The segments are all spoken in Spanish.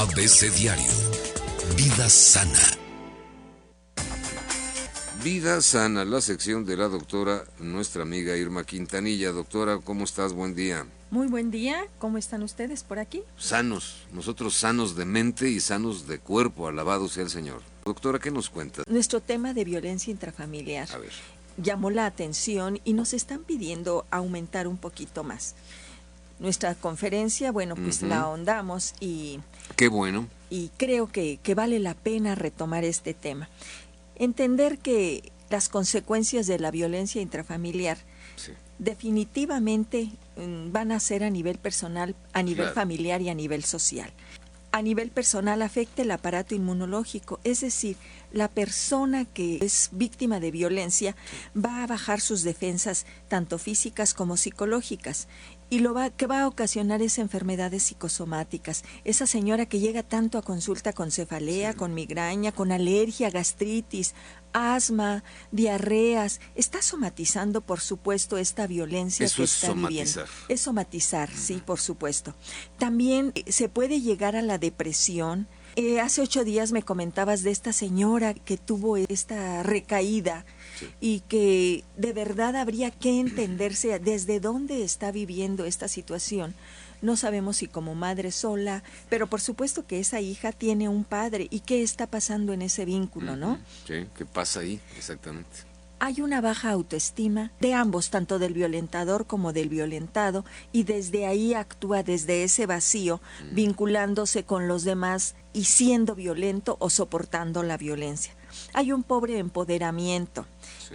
ABC Diario. Vida sana. Vida sana, la sección de la doctora, nuestra amiga Irma Quintanilla. Doctora, ¿cómo estás? Buen día. Muy buen día, ¿cómo están ustedes por aquí? Sanos, nosotros sanos de mente y sanos de cuerpo, alabado sea el Señor. Doctora, ¿qué nos cuenta? Nuestro tema de violencia intrafamiliar A ver. llamó la atención y nos están pidiendo aumentar un poquito más. Nuestra conferencia, bueno, pues la ahondamos y, Qué bueno. y creo que, que vale la pena retomar este tema. Entender que las consecuencias de la violencia intrafamiliar Sí. definitivamente mm, van a ser a nivel personal, a nivel Claro. familiar y a nivel social. A nivel personal afecta el aparato inmunológico, es decir, la persona que es víctima de violencia va a bajar sus defensas tanto físicas como psicológicas y lo va, que va a ocasionar es enfermedades psicosomáticas. Esa señora que llega tanto a consulta con cefalea, con migraña, con alergia, gastritis, asma, diarreas, está somatizando, por supuesto, esta violencia Eso que es está viviendo. somatizar. Es somatizar, sí, por supuesto. También eh, se puede llegar a la depresión. Eh, hace ocho días me comentabas de esta señora que tuvo esta recaída y que de verdad habría que entenderse desde dónde está viviendo esta situación. No sabemos si como madre sola, pero por supuesto que esa hija tiene un padre y qué está pasando en ese vínculo, ¿no? Sí, ¿qué pasa ahí? Exactamente. Hay una baja autoestima de ambos, tanto del violentador como del violentado, y desde ahí actúa desde ese vacío, vinculándose con los demás y siendo violento o soportando la violencia. Hay un pobre empoderamiento.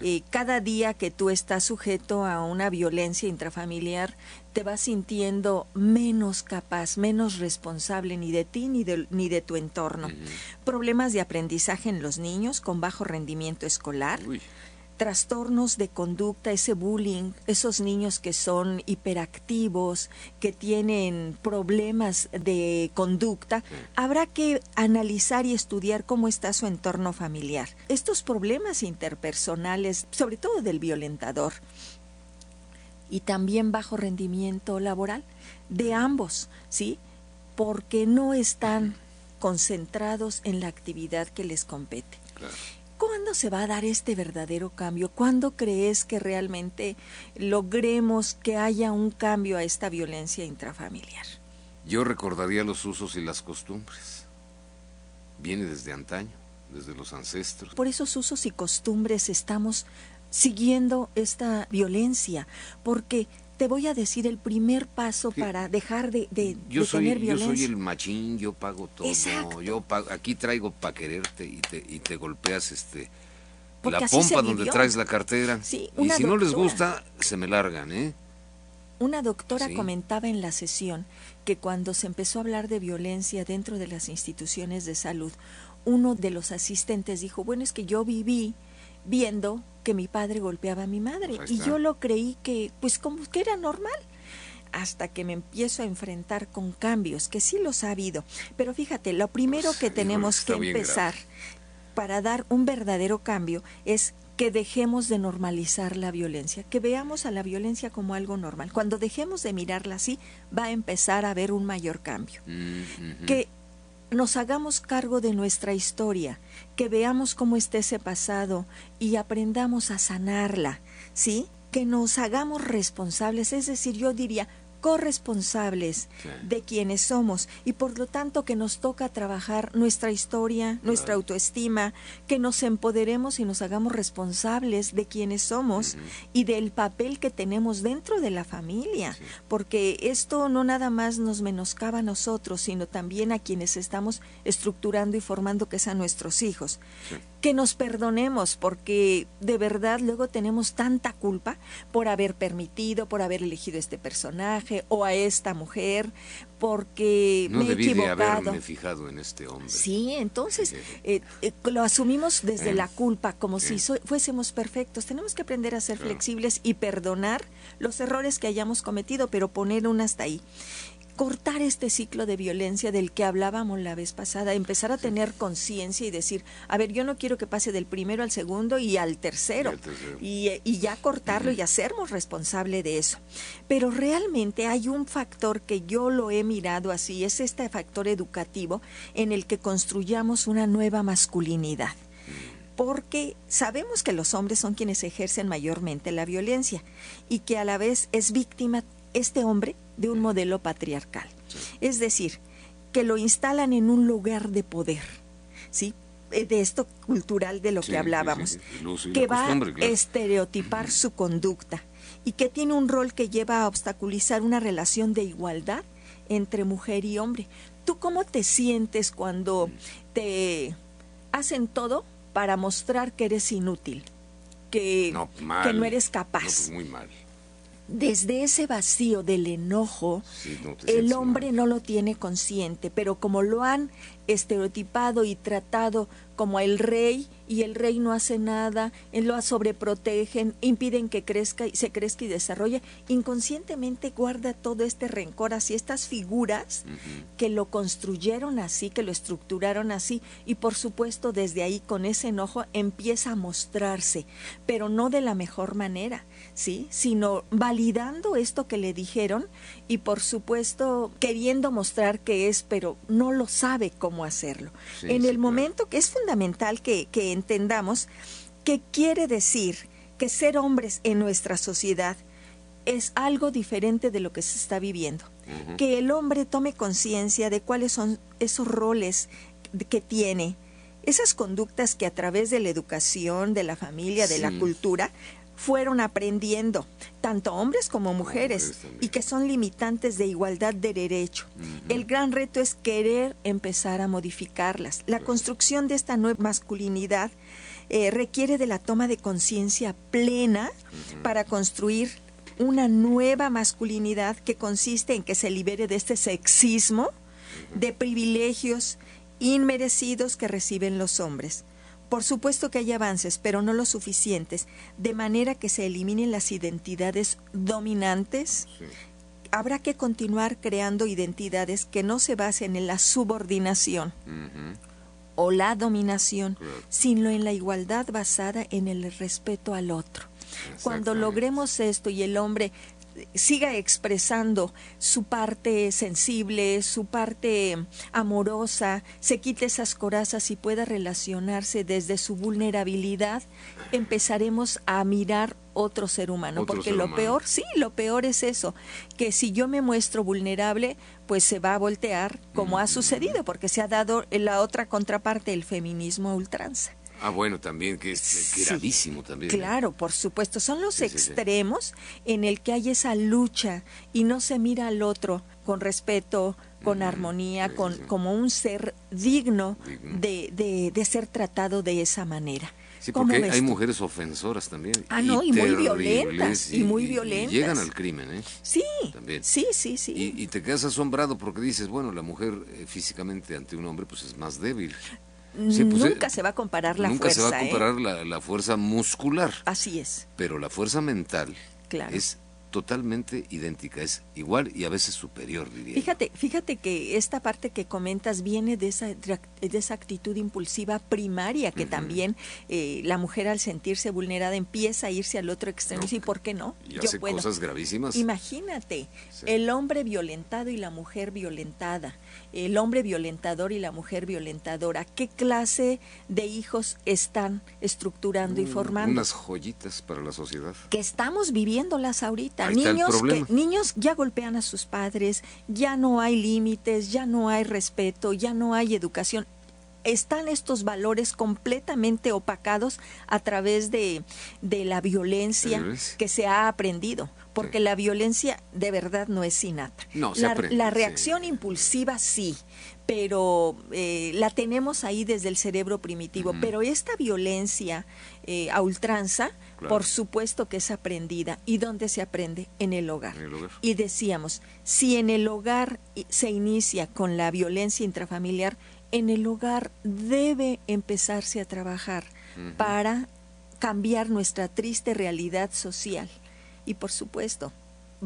Eh, cada día que tú estás sujeto a una violencia intrafamiliar, te vas sintiendo menos capaz, menos responsable ni de ti ni de, ni de tu entorno. Problemas de aprendizaje en los niños con bajo rendimiento escolar Uy, trastornos de conducta, ese bullying, esos niños que son hiperactivos, que tienen problemas de conducta, habrá que analizar y estudiar cómo está su entorno familiar. Estos problemas interpersonales, sobre todo del violentador, y también bajo rendimiento laboral de ambos, ¿sí? Porque no están concentrados en la actividad que les compete. claro. ¿Cuándo se va a dar este verdadero cambio? ¿Cuándo crees que realmente logremos que haya un cambio a esta violencia intrafamiliar? Yo recordaría los usos y las costumbres. Viene desde antaño, desde los ancestros. Por esos usos y costumbres estamos siguiendo esta violencia, porque te voy a decir el primer paso para dejar de, de- Yo de soy, tener yo violencia. soy el machín, yo pago todo. Exacto. Yo pago, aquí traigo para quererte y te, y te golpeas este Porque la pompa donde traes la cartera. Sí, y si no les gusta, se me largan, ¿eh? Una doctora Sí. comentaba en la sesión que cuando se empezó a hablar de violencia dentro de las instituciones de salud, uno de los asistentes dijo, bueno, es que yo viví viendo que mi padre golpeaba a mi madre Pues y yo lo creí que pues como que era normal hasta que me empiezo a enfrentar con cambios, que sí los ha habido. Pero fíjate, lo primero Pues, que tenemos que empezar para dar un verdadero cambio es que dejemos de normalizar la violencia, que veamos a la violencia como algo normal. Cuando dejemos de mirarla así, va a empezar a haber un mayor cambio. Mm. Que nos hagamos cargo de nuestra historia, que veamos cómo está ese pasado y aprendamos a sanarla, ¿sí? Que nos hagamos responsables, es decir, yo diría corresponsables Sí. de quienes somos y por lo tanto que nos toca trabajar nuestra historia, nuestra Claro. autoestima, que nos empoderemos y nos hagamos responsables de quienes somos y del papel que tenemos dentro de la familia, Sí. porque esto no nada más nos menoscaba a nosotros, sino también a quienes estamos estructurando y formando que sean nuestros hijos. Sí. Que nos perdonemos, porque de verdad luego tenemos tanta culpa por haber permitido, por haber elegido este personaje o a esta mujer, porque No me he debí de equivocado. haberme fijado en este hombre. Sí, entonces eh, eh, lo asumimos desde Eh, la culpa, como si so- fuésemos perfectos. Tenemos que aprender a ser Claro. flexibles y perdonar los errores que hayamos cometido, pero poner un hasta ahí. Cortar este ciclo de violencia del que hablábamos la vez pasada, empezar a tener conciencia y decir, a ver, yo no quiero que pase del primero al segundo y al tercero, y, y, ya cortarlo y hacernos responsable de eso. Pero realmente hay un factor que yo lo he mirado así, es este factor educativo en el que construyamos una nueva masculinidad. Porque sabemos que los hombres son quienes ejercen mayormente la violencia y que a la vez es víctima este hombre de un modelo patriarcal. Es decir, que lo instalan en un lugar de poder, ¿sí? Eh, de esto cultural de lo que hablábamos, que va a estereotipar su conducta y que tiene un rol que lleva a obstaculizar una relación de igualdad entre mujer y hombre. ¿Tú cómo te sientes cuando te hacen todo para mostrar que eres inútil, que no, que no eres capaz? Pues muy mal desde ese vacío del enojo, el hombre no lo tiene consciente, pero como lo han estereotipado y tratado como el rey y el rey no hace nada, lo sobreprotegen, impiden que crezca y se crezca y desarrolle, inconscientemente guarda todo este rencor hacia estas figuras que lo construyeron así, que lo estructuraron así y por supuesto desde ahí con ese enojo empieza a mostrarse, pero no de la mejor manera, ¿sí? Sino validando esto que le dijeron y por supuesto queriendo mostrar que es, pero no lo sabe cómo hacerlo. en el momento que es fundamental que, que entendamos qué quiere decir que ser hombres en nuestra sociedad es algo diferente de lo que se está viviendo. Que el hombre tome conciencia de cuáles son esos roles que tiene, esas conductas que a través de la educación, de la familia, de la cultura, fueron aprendiendo, tanto hombres como mujeres, y que son limitantes de igualdad de derecho. El gran reto es querer empezar a modificarlas. La construcción de esta nueva masculinidad eh, requiere de la toma de conciencia plena para construir una nueva masculinidad que consiste en que se libere de este sexismo, de privilegios inmerecidos que reciben los hombres por supuesto que hay avances, pero no los suficientes, de manera que se eliminen las identidades dominantes. Habrá que continuar creando identidades que no se basen en la subordinación o la dominación, sino en la igualdad basada en el respeto al otro. Cuando logremos esto y el hombre siga expresando su parte sensible, su parte amorosa, se quite esas corazas y pueda relacionarse desde su vulnerabilidad, empezaremos a mirar otro ser humano, porque lo peor, sí, lo peor es eso, que si yo me muestro vulnerable, pues se va a voltear como ha sucedido, porque se ha dado la otra contraparte, el feminismo a ultranza. Ah, bueno, también, que es gravísimo también. ¿eh? Claro, por supuesto. Son los extremos en el que hay esa lucha y no se mira al otro con respeto, con armonía, con como un ser digno, De, de, de, ser tratado de esa manera. Sí, porque hay, mujeres ofensoras también. Ah, no, y, muy violentas. Y, muy violentas. llegan al crimen, ¿eh? Sí, también. sí, sí, sí. Y, te quedas asombrado porque dices, bueno, la mujer eh, físicamente ante un hombre pues es más débil. Pues, nunca eh, se va a comparar la fuerza. Nunca se va a ¿eh? comparar la, fuerza muscular. Así es. Pero la fuerza mental es totalmente idéntica, es igual y a veces superior, diría. Fíjate, fíjate que esta parte que comentas viene de esa, de esa actitud impulsiva primaria que también eh, la mujer al sentirse vulnerada empieza a irse al otro extremo y ¿por qué no? Y hace cosas gravísimas. Imagínate, el hombre violentado y la mujer violentada, el hombre violentador y la mujer violentadora, ¿qué clase de hijos están estructurando y formando? Unas joyitas para la sociedad. Que estamos viviéndolas ahorita niños, que, niños ya golpean a sus padres, ya no hay límites, ya no hay respeto, ya no hay educación están estos valores completamente opacados a través de, de la violencia que se ha aprendido, porque la violencia de verdad no es innata. No, la, reacción impulsiva sí, pero eh, la tenemos ahí desde el cerebro primitivo, pero esta violencia eh, a ultranza, por supuesto que es aprendida. ¿Y dónde se aprende? En el, hogar. Y decíamos, si en el hogar se inicia con la violencia intrafamiliar, en el hogar debe empezarse a trabajar para cambiar nuestra triste realidad social. Y por supuesto,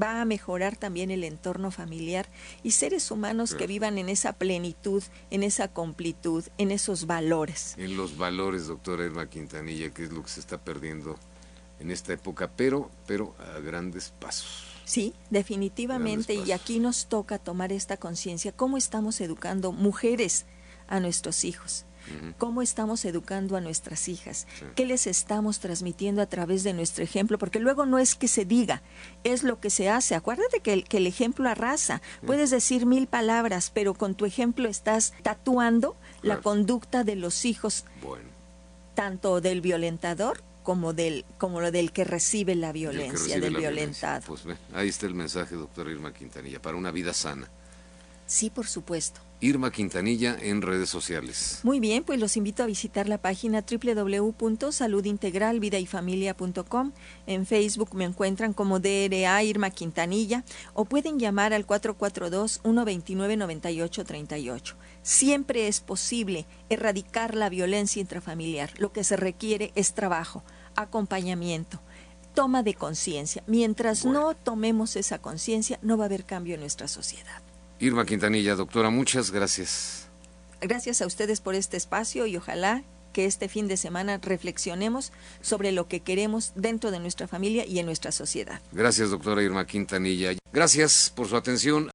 va a mejorar también el entorno familiar y seres humanos que vivan en esa plenitud, en esa completud, en esos valores. En los valores, doctora Irma Quintanilla, que es lo que se está perdiendo en esta época, pero, pero a grandes pasos. Sí, definitivamente, y aquí nos toca tomar esta conciencia, cómo estamos educando mujeres a nuestros hijos cómo estamos educando a nuestras hijas, qué les estamos transmitiendo a través de nuestro ejemplo, porque luego no es que se diga, es lo que se hace. Acuérdate que el, que el ejemplo arrasa. Puedes decir mil palabras, pero con tu ejemplo estás tatuando la conducta de los hijos, tanto del violentador como del como lo del que recibe la violencia, del violentado. Pues ahí está el mensaje, doctora Irma Quintanilla, para una vida sana. Sí, por supuesto. Irma Quintanilla en redes sociales. Muy bien, pues los invito a visitar la página www.saludintegralvidayfamilia.com. En Facebook me encuentran como DRA Irma Quintanilla o pueden llamar al 442-129-9838. Siempre es posible erradicar la violencia intrafamiliar. Lo que se requiere es trabajo, acompañamiento toma de conciencia. Mientras no tomemos esa conciencia, no va a haber cambio en nuestra sociedad. Irma Quintanilla, doctora, muchas gracias. Gracias a ustedes por este espacio y ojalá que este fin de semana reflexionemos sobre lo que queremos dentro de nuestra familia y en nuestra sociedad. Gracias, doctora Irma Quintanilla. Gracias por su atención.